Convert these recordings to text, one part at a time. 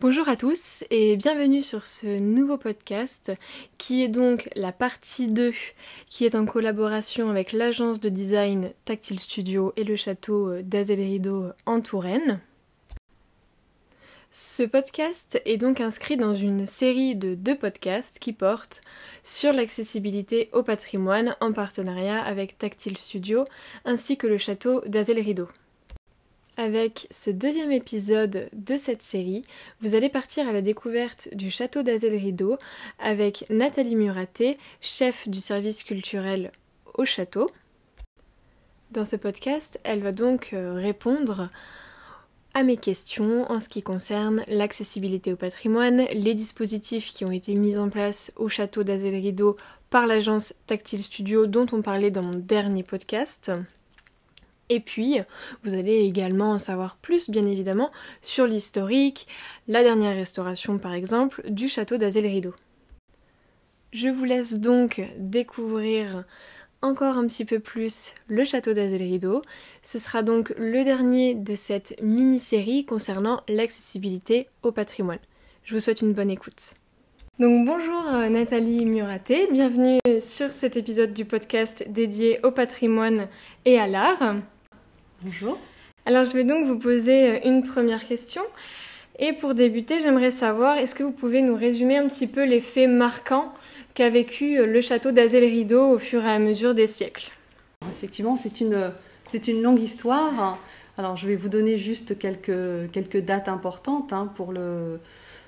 Bonjour à tous et bienvenue sur ce nouveau podcast qui est donc la partie 2 qui est en collaboration avec l'agence de design Tactile Studio et le château d'Azel Rideau en Touraine. Ce podcast est donc inscrit dans une série de deux podcasts qui portent sur l'accessibilité au patrimoine en partenariat avec Tactile Studio ainsi que le château d'Azel Rideau. Avec ce deuxième épisode de cette série, vous allez partir à la découverte du château d'Azel Rideau avec Nathalie Muraté, chef du service culturel au château. Dans ce podcast, elle va donc euh, répondre à mes questions en ce qui concerne l'accessibilité au patrimoine, les dispositifs qui ont été mis en place au château d'Azel Rideau par l'agence Tactile Studio dont on parlait dans mon dernier podcast. Et puis, vous allez également en savoir plus, bien évidemment, sur l'historique, la dernière restauration par exemple, du château d'Azel Rideau. Je vous laisse donc découvrir encore un petit peu plus le château d'Azel Rideau. Ce sera donc le dernier de cette mini-série concernant l'accessibilité au patrimoine. Je vous souhaite une bonne écoute. Donc bonjour euh, Nathalie Muraté, bienvenue sur cet épisode du podcast dédié au patrimoine et à l'art. Bonjour. Alors je vais donc vous poser euh, une première question. Et pour débuter, j'aimerais savoir, est-ce que vous pouvez nous résumer un petit peu les faits marquants qu'a vécu euh, le château d'Azel Rideau au fur et à mesure des siècles? Effectivement, c'est une, c'est une longue histoire. Alors je vais vous donner juste quelques, quelques dates importantes hein, pour, le,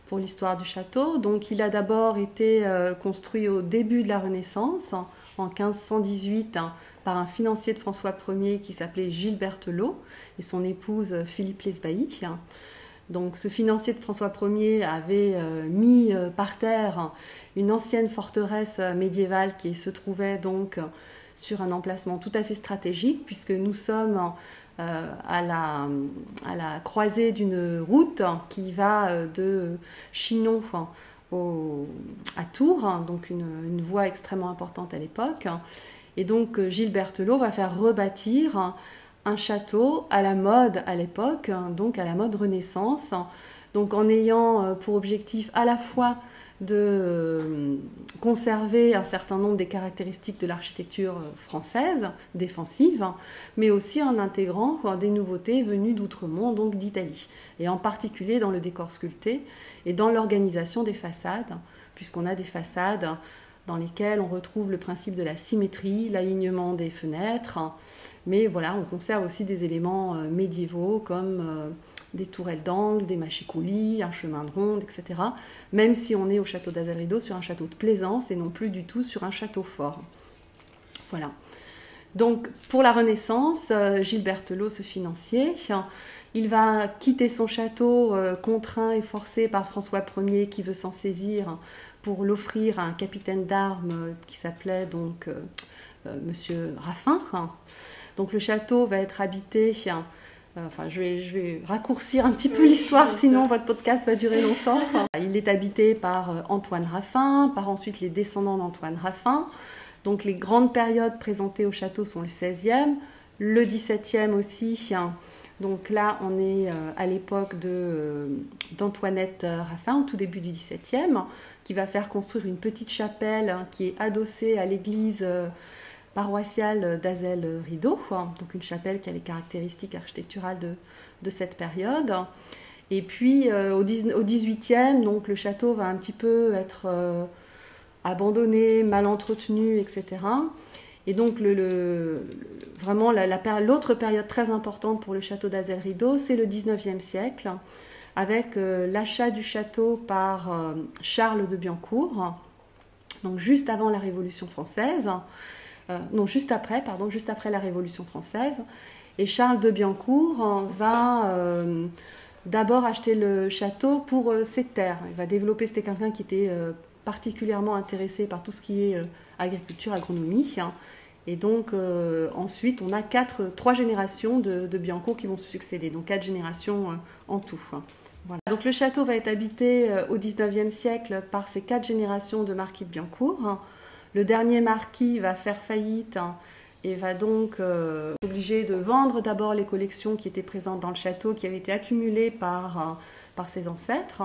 pour l'histoire du château. Donc il a d'abord été euh, construit au début de la Renaissance, en 1518 par un financier de François Ier qui s'appelait Gilbert Lot et son épouse euh, Philippe Lesbailly. Donc ce financier de François Ier avait euh, mis euh, par terre une ancienne forteresse médiévale qui se trouvait donc sur un emplacement tout à fait stratégique puisque nous sommes à, la, croisée d'une route qui va de Chinon à Tours, donc une voie extrêmement importante à l'époque. Et donc euh, Gilles Berthelot va faire rebâtir un château à la mode à l'époque, donc à la mode Renaissance, donc en ayant euh, pour objectif à la fois de euh, conserver un certain nombre des caractéristiques de l'architecture française, défensive, mais aussi en intégrant des nouveautés venues d'outre-monde, donc d'Italie, et en particulier dans le décor sculpté et dans l'organisation des façades, puisqu'on a des façades dans lesquels on retrouve le principe de la symétrie, l'alignement des fenêtres, mais voilà, on conserve aussi des éléments euh, médiévaux comme euh, des tourelles d'angle, des machicoulis, un chemin de ronde, etc. Même si on est au château d'Azarido sur un château de plaisance et non plus du tout sur un château fort. Voilà. Donc pour la Renaissance, euh, Berthelot, ce financier, il va quitter son château contraint et forcé par François Ier qui veut s'en saisir pour l'offrir à un capitaine d'armes qui s'appelait donc euh, euh, Monsieur Raffin. Donc le château va être habité. Euh, enfin, je vais, je vais raccourcir un petit peu l'histoire, sinon votre podcast va durer longtemps. Il est habité par Antoine Raffin, par ensuite les descendants d'Antoine Raffin. Donc les grandes périodes présentées au château sont le 16e, le 17e aussi. Donc là, on est à l'époque d'Antoinette Raffin, au tout début du 17e qui va faire construire une petite chapelle hein, qui est adossée à l'église euh, paroissiale d'Azel Rideau, donc une chapelle qui a les caractéristiques architecturales de, cette période. Et puis euh, au, 18e, donc le château va un petit peu être euh, abandonné, mal entretenu, etc. Et donc vraiment l'autre période très importante pour le château d'Azel Rideau, c'est le 19e siècle avec euh, l'achat du château par euh, Charles de Biancourt, donc juste avant la Révolution française, euh, non juste après, pardon, juste après la Révolution française. Et Charles de Biancourt va d'abord acheter le château pour ses terres. Il va développer, c'était quelqu'un qui était particulièrement intéressé par tout ce qui est agriculture, agronomie. Et donc ensuite, on a quatre, trois générations de, de Biancourt qui vont se succéder, donc quatre générations en tout. Donc le château va être habité euh, au XIXe siècle par ces quatre générations de marquis de Biancourt. Le dernier marquis va faire faillite hein, et va donc euh, obligé de vendre d'abord les collections qui étaient présentes dans le château, qui avaient été accumulées par par ses ancêtres.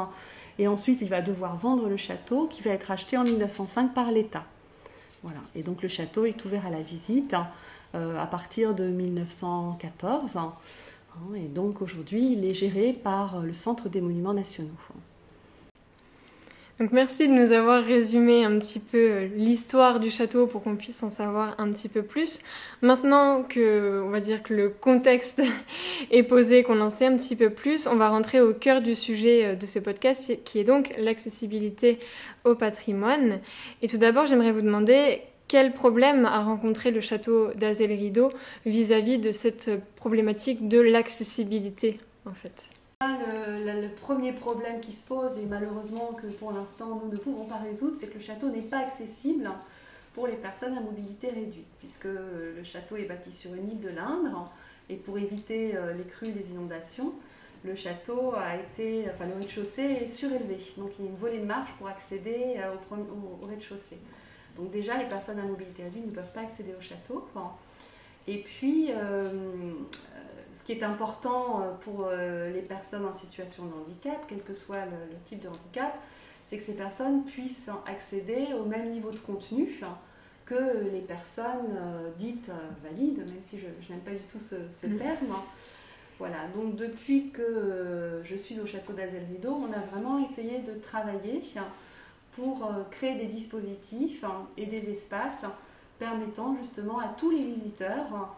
Et ensuite, il va devoir vendre le château qui va être acheté en 1905 par l'État. Voilà. Et donc le château est ouvert à la visite euh, à partir de 1914. Hein. et donc aujourd'hui, il est géré par le Centre des Monuments Nationaux. Donc merci de nous avoir résumé un petit peu euh, l'histoire du château pour qu'on puisse en savoir un petit peu plus. Maintenant que dire que le contexte est posé, qu'on en sait un petit peu plus, on va rentrer au cœur du sujet euh, de ce podcast qui est donc l'accessibilité au patrimoine. Et tout d'abord, j'aimerais vous demander quel problème a rencontré le château d'Azel Rideau vis-à-vis de cette problématique de l'accessibilité en fait? Le, premier problème qui se pose, et malheureusement que pour l'instant nous ne pouvons pas résoudre, c'est que le château n'est pas accessible pour les personnes à mobilité réduite, puisque le château est bâti sur une île de l'Indre, et pour éviter euh, les crues et les inondations, le château a été, enfin le rez-de-chaussée est surélevé, donc il y a une volée de marche pour accéder euh, au, rez-de-chaussée. Donc déjà, les personnes à mobilité réduite ne peuvent pas accéder au château. Et puis, euh, ce qui est important euh, pour euh, les personnes en situation de handicap, quel que soit le, type de handicap, c'est que ces personnes puissent accéder au même niveau de contenu que les personnes euh, dites valides, même si je, n'aime pas du tout ce, mm. terme. Voilà, donc depuis que je suis au château d'Azel Rideau, on a vraiment essayé de travailler pour créer des dispositifs et des espaces permettant justement à tous les visiteurs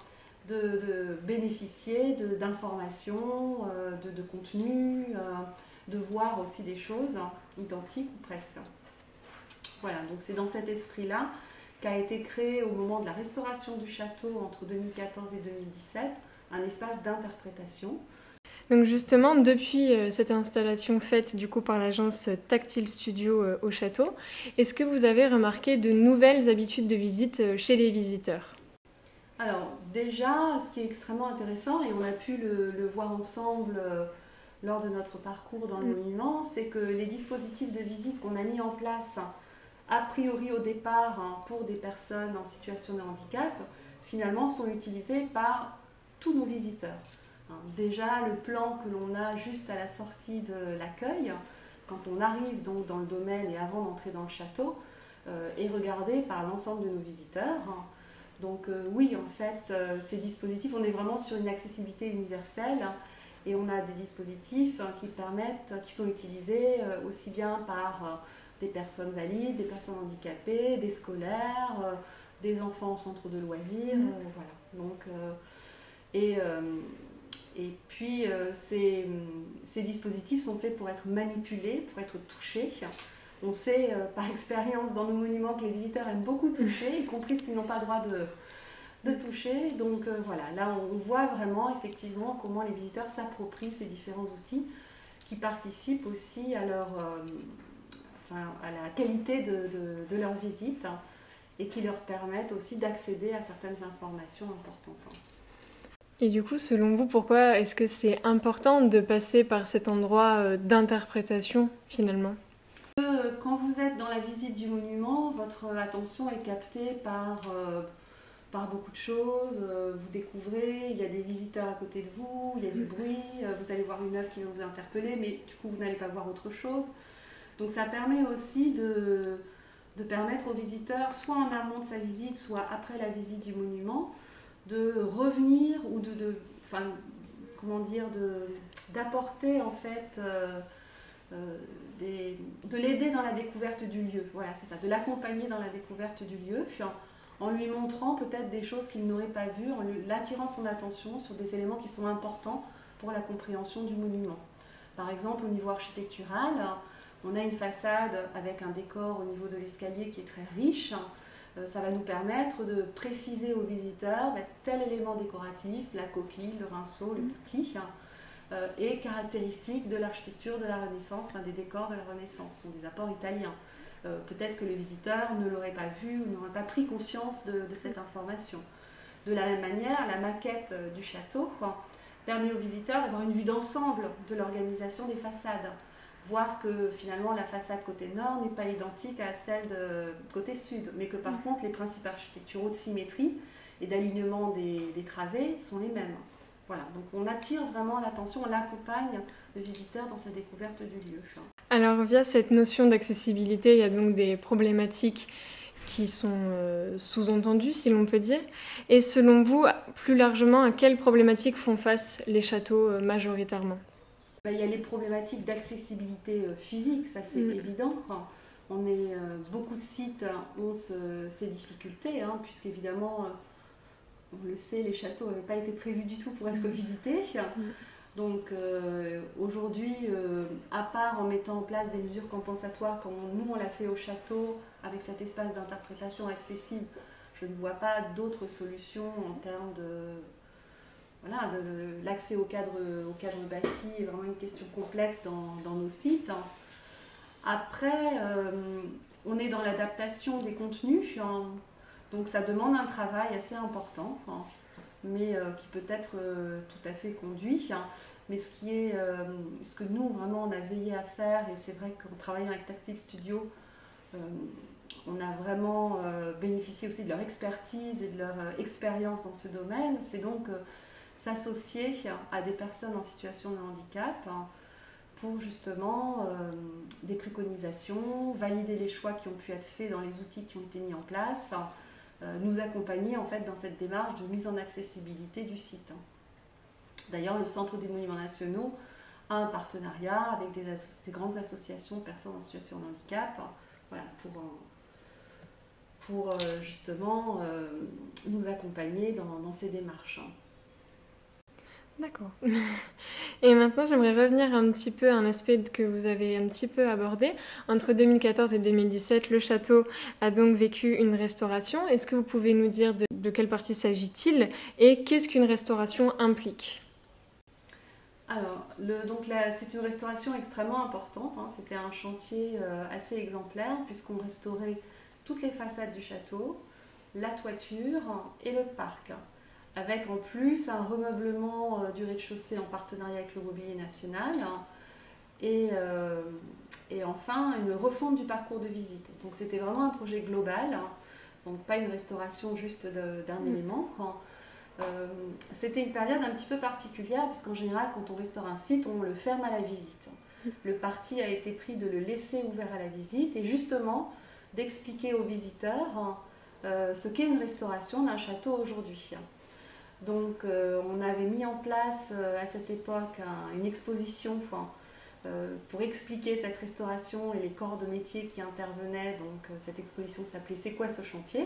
de, bénéficier d'informations, euh, de, de, contenu, euh, de voir aussi des choses identiques ou presque. Voilà, donc c'est dans cet esprit-là qu'a été créé au moment de la restauration du château entre 2014 et 2017 un espace d'interprétation. Donc justement, depuis euh, cette installation faite du coup par l'agence Tactile Studio au château, est-ce que vous avez remarqué de nouvelles habitudes de visite chez les visiteurs? Alors déjà, ce qui est extrêmement intéressant, et on a pu le, voir ensemble euh, lors de notre parcours dans le mm. monument, c'est que les dispositifs de visite qu'on a mis en place, a priori au départ hein, pour des personnes en situation de handicap, finalement sont utilisés par tous nos visiteurs. Déjà, le plan que l'on a juste à la sortie de l'accueil, quand on arrive donc dans le domaine et avant d'entrer dans le château, euh, est regardé par l'ensemble de nos visiteurs. Donc euh, oui, en fait, euh, ces dispositifs, on est vraiment sur une accessibilité universelle et on a des dispositifs qui permettent, qui sont utilisés aussi bien par des personnes valides, des personnes handicapées, des scolaires, des enfants en centre de loisirs, mmh. voilà. Donc, et, et puis ces, ces dispositifs sont faits pour être manipulés, pour être touchés. On sait euh, par expérience dans nos monuments que les visiteurs aiment beaucoup toucher, y compris ceux qui n'ont pas le droit de, toucher. Donc euh, voilà, là on voit vraiment effectivement comment les visiteurs s'approprient ces différents outils qui participent aussi à, leur, euh, à la qualité de, leur visite et qui leur permettent aussi d'accéder à certaines informations importantes. Et du coup, selon vous, pourquoi est-ce que c'est important de passer par cet endroit d'interprétation finalement? Quand vous êtes dans la visite du monument, votre attention est captée par, euh, par beaucoup de choses. Euh, vous découvrez, il y a des visiteurs à côté de vous, il y a du bruit, euh, vous allez voir une œuvre qui va vous interpeller, mais du coup vous n'allez pas voir autre chose. Donc ça permet aussi de, de permettre aux visiteurs, soit en amont de sa visite, soit après la visite du monument, de revenir ou de, comment dire, d'apporter en fait de l'aider dans la découverte du lieu. Voilà, c'est ça, de l'accompagner dans la découverte du lieu, puis en, lui montrant peut-être des choses qu'il n'aurait pas vues, en lui attirant son attention sur des éléments qui sont importants pour la compréhension du monument. Par exemple, au niveau architectural, on a une façade avec un décor au niveau de l'escalier qui est très riche. Euh, ça va nous permettre de préciser aux visiteurs bah, tel élément décoratif, la coquille, le rinceau, le petit, euh, et caractéristiques de l'architecture de la Renaissance, enfin des décors de la Renaissance, ce sont des apports italiens. Euh, peut-être que le visiteur ne l'aurait pas vu ou n'aurait pas pris conscience de, cette information. De la même manière, la maquette du château permet aux visiteurs d'avoir une vue d'ensemble de l'organisation des façades. Voir que finalement la façade côté nord n'est pas identique à celle de côté sud, mais que par mm. contre les principes architecturaux de symétrie et d'alignement des, des travées sont les mêmes. voilà, donc on attire vraiment l'attention, on accompagne le visiteur dans sa découverte du lieu. Alors via cette notion d'accessibilité, il y a donc des problématiques qui sont euh, sous-entendues, si l'on peut dire. Et selon vous, plus largement, à quelles problématiques font face les châteaux euh, majoritairement? Il y a les problématiques d'accessibilité euh, physique, ça c'est mm. évident. on est, beaucoup de sites ont ces difficultés, hein, puisqu'évidemment, on le sait, les châteaux n'avaient pas été prévus du tout pour être mm. visités. Mm. Donc euh, aujourd'hui, euh, à part en mettant en place des mesures compensatoires comme nous on l'a fait au château avec cet espace d'interprétation accessible, je ne vois pas d'autres solutions en termes de voilà, l'accès au cadre, au cadre bâti est vraiment une question complexe dans, nos sites. Après, euh, on est dans l'adaptation des contenus, hein. donc ça demande un travail assez important, hein, mais qui peut être tout à fait conduit. Mais ce qui est, euh, ce que nous vraiment on a veillé à faire, et c'est vrai qu'en travaillant avec Tactile Studio, euh, on a vraiment euh, bénéficié aussi de leur expertise et de leur expérience dans ce domaine, c'est donc s'associer à des personnes en situation de handicap hein, pour justement des préconisations, valider les choix qui ont pu être faits dans les outils qui ont été mis en place, nous accompagner en fait dans cette démarche de mise en accessibilité du site. D'ailleurs, le Centre des Monuments Nationaux a un partenariat avec des, grandes associations de personnes en situation de handicap pour, euh, justement euh, nous accompagner dans, ces démarches. D'accord. Et maintenant, j'aimerais revenir un petit peu à un aspect que vous avez un petit peu abordé. Entre 2014 et 2017, le château a donc vécu une restauration. Est-ce que vous pouvez nous dire de, quelle partie s'agit-il et qu'est-ce qu'une restauration implique? Alors, donc c'est une restauration extrêmement importante. Hein. C'était un chantier euh, assez exemplaire puisqu'on restaurait toutes les façades du château, la toiture et le parc, avec en plus un remeublement euh, du rez-de-chaussée en partenariat avec le Mobilier National et, euh, et, enfin une refonte du parcours de visite. Donc c'était vraiment un projet global, hein. donc pas une restauration juste d'un mmh. élément. Euh, c'était une période un petit peu particulière parce qu'en général, quand on restaure un site, on le ferme à la visite. Le parti a été pris de le laisser ouvert à la visite et justement d'expliquer aux visiteurs euh, ce qu'est une restauration d'un château aujourd'hui. Donc euh, on avait mis en place à cette époque une exposition pour expliquer cette restauration et les corps de métier qui intervenaient. Donc cette exposition s'appelait C'est quoi ce chantier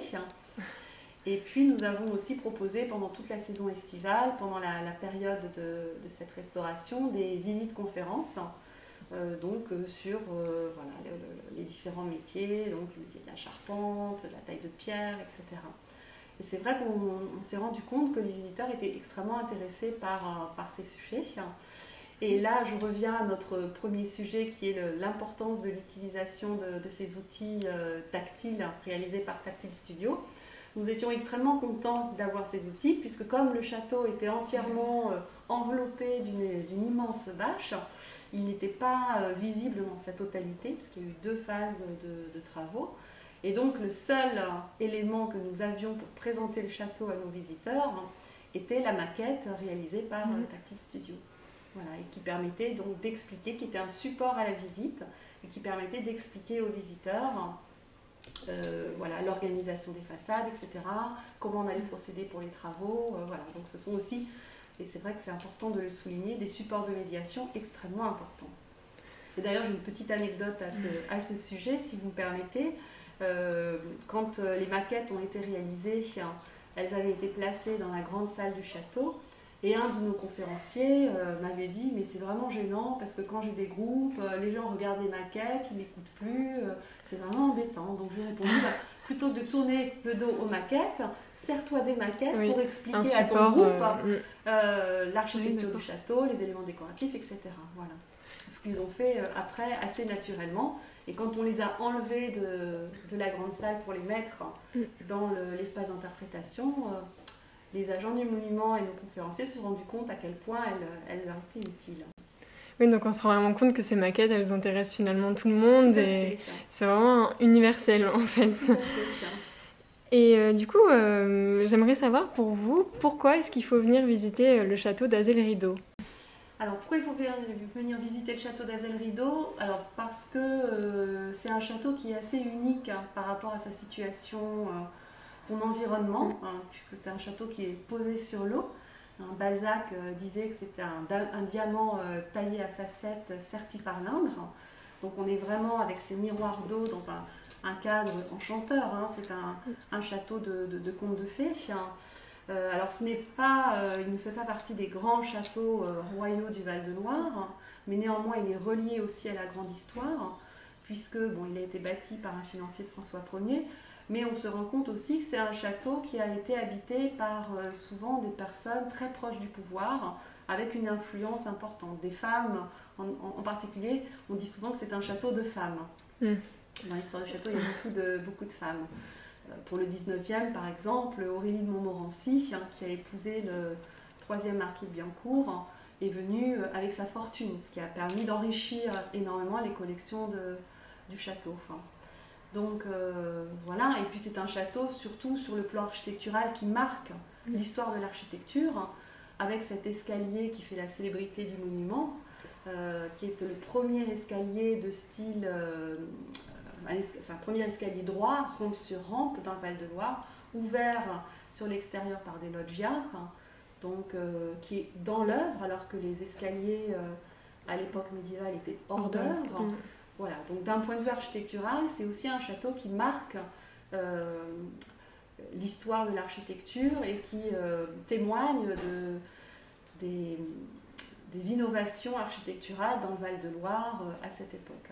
et puis nous avons aussi proposé pendant toute la saison estivale, pendant la, période de, cette restauration, des visites conférences. Euh, donc euh, sur euh, les différents métiers, donc le métier de la charpente, la taille de pierre, etc. C'est vrai qu'on s'est rendu compte que les visiteurs étaient extrêmement intéressés par, par ces sujets. Et là, je reviens à notre premier sujet qui est l'importance de l'utilisation de, ces outils tactiles réalisés par Tactile Studio. Nous étions extrêmement contents d'avoir ces outils, puisque comme le château était entièrement euh, enveloppé d'une immense bâche, il n'était pas euh, visible dans sa totalité, puisqu'il y a eu deux phases de, travaux. Et donc le seul élément que nous avions pour présenter le château à nos visiteurs était la maquette réalisée par mmh. Tactile Studio. Voilà, et qui permettait donc d'expliquer, qui était un support à la visite, et qui permettait d'expliquer aux visiteurs euh, voilà, l'organisation des façades, etc. Comment on allait procéder pour les travaux. Euh, voilà. Donc ce sont aussi, et c'est vrai que c'est important de le souligner, des supports de médiation extrêmement importants. Et d'ailleurs, j'ai une petite anecdote à ce, à ce, sujet, si vous me permettez. Euh, quand les maquettes ont été réalisées, elles avaient été placées dans la grande salle du château. Et un de nos conférenciers m'avait dit, mais c'est vraiment gênant parce que quand j'ai des groupes, les gens regardent les maquettes, ils m'écoutent plus, c'est vraiment embêtant. Donc je lui ai répondu, bah, plutôt que de tourner le dos aux maquettes, sers-toi des maquettes pour expliquer à ton groupe euh, mm. euh, l'architecture du château, les éléments décoratifs, etc. Voilà. Ce qu'ils ont fait euh, après assez naturellement. Et quand on les a enlevés de, la grande salle pour les mettre mm. dans l'espace d'interprétation, les agents du monument et nos conférenciers se sont rendus compte à quel point elles, elles leur étaient utiles. Oui, donc on se rend vraiment compte que ces maquettes, elles intéressent finalement tout le monde et c'est vraiment universel en fait. Et du coup, j'aimerais savoir pour vous, pourquoi est-ce qu'il faut venir visiter le château d'Azel-Rideau alors pourquoi il faut venir visiter le château d'Azel-Rideau Alors parce que c'est un château qui est assez unique hein, par rapport à sa situation, son environnement, mm. hein, puisque c'est un château qui est posé sur l'eau. Balzac euh, disait que c'était un, diamant euh, taillé à facettes serti par l'Indre. Donc on est vraiment avec ces miroirs d'eau dans un, cadre enchanteur. Hein. C'est un, château de, de, contes de fées. Euh, alors ce n'est pas, il ne fait pas partie des grands châteaux royaux du Val-de-Loire, mais néanmoins il est relié aussi à la grande histoire, puisque bon, il a été bâti par un financier de François Ier. Mais on se rend compte aussi que c'est un château qui a été habité par euh, souvent des personnes très proches du pouvoir, avec une influence importante. Des femmes en, particulier, on dit souvent que c'est un château de femmes. Hmm. Dans l'histoire du château, il y a beaucoup de, beaucoup de femmes. Euh, pour le 19e, par exemple, Aurélie de Montmorency, hein, qui a épousé le troisième marquis de Biancourt, est venue euh, avec sa fortune, ce qui a permis d'enrichir énormément les collections de, du château. Donc euh, voilà, et puis c'est un château surtout sur le plan architectural qui marque l'histoire de l'architecture, avec cet escalier qui fait la célébrité du monument, euh, qui est le premier escalier de style, euh, enfin premier escalier droit, rampe sur rampe dans le Val-de-Loire, ouvert sur l'extérieur par des loggias, donc qui est dans l'œuvre, alors que les escaliers à l'époque médiévale étaient hors d'œuvre. Voilà, donc d'un point de vue architectural, c'est aussi un château qui marque euh, l'histoire de l'architecture et qui euh, témoigne de, des, innovations architecturales dans le Val-de-Loire euh, à cette époque.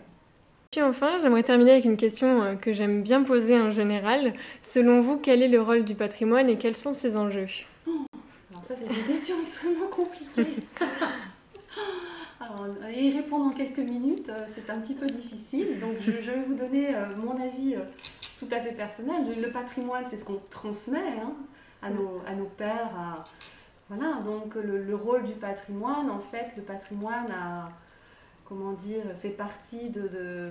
Puis enfin, j'aimerais terminer avec une question que j'aime bien poser en général. Selon vous, quel est le rôle du patrimoine et quels sont ses enjeux? Oh, Alors ça, c'est une question extrêmement compliquée. Alors, y répondre en quelques minutes, euh, c'est un petit peu difficile. Donc, je, vais vous donner euh, mon avis euh, tout à fait personnel. Le patrimoine, c'est ce qu'on transmet hein, à, nos, à nos pères. Voilà, donc le, rôle du patrimoine, en fait, le patrimoine a, comment dire, fait partie de,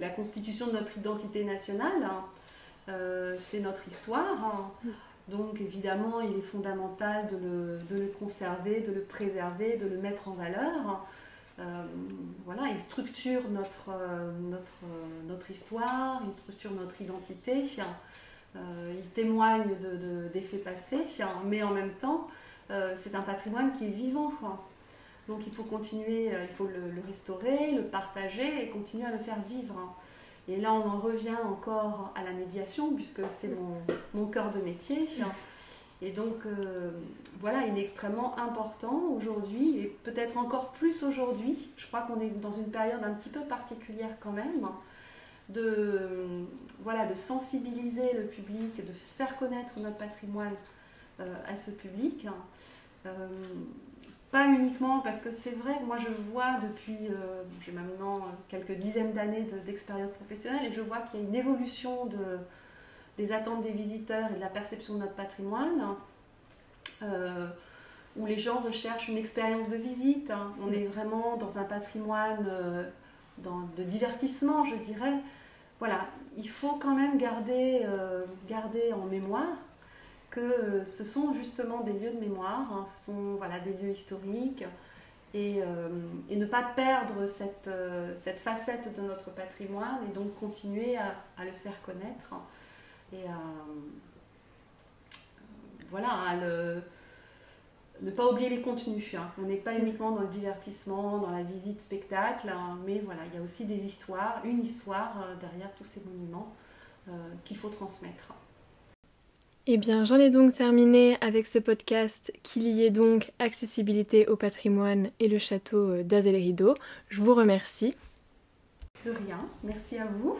la constitution de notre identité nationale. Hein. c'est notre histoire. Hein. Donc évidemment, il est fondamental de le, conserver, de le préserver, de le mettre en valeur. Euh, voilà, il structure notre, euh, notre, euh, histoire, il structure notre identité, il témoigne de, passés, mais en même temps, c'est un patrimoine qui est vivant. Donc il faut continuer, il faut le, restaurer, le partager et continuer à le faire vivre. Et là, on en revient encore à la médiation, puisque c'est mon, mon cœur de métier. Et donc, euh, voilà, il est extrêmement important aujourd'hui, et peut-être encore plus aujourd'hui, je crois qu'on est dans une période un petit peu particulière quand même, de, voilà, de sensibiliser le public, de faire connaître notre patrimoine euh, à ce public. Euh, pas uniquement parce que c'est vrai que moi je vois depuis, j'ai maintenant quelques dizaines d'années d'expérience professionnelle, et je vois qu'il y a une évolution de des attentes des visiteurs et de la perception de notre patrimoine, euh, où les gens recherchent une expérience de visite. Hein. On est vraiment dans un patrimoine euh, de divertissement, je dirais. Voilà, il faut quand même garder, euh, garder en mémoire que ce sont justement des lieux de mémoire, hein. ce sont voilà, des lieux historiques, et, et ne pas perdre cette, cette, facette de notre patrimoine et donc continuer à, le faire connaître et à, voilà, à ne pas oublier les contenus. Hein. On n'est pas uniquement dans le divertissement, dans la visite spectacle, hein, mais voilà, il y a aussi des histoires, une histoire euh, derrière tous ces monuments euh, qu'il faut transmettre. Eh bien, j'en ai donc terminé avec ce podcast qui liait donc accessibilité au patrimoine et le château euh, d'Azel Rideau. Je vous remercie. De rien, merci à vous.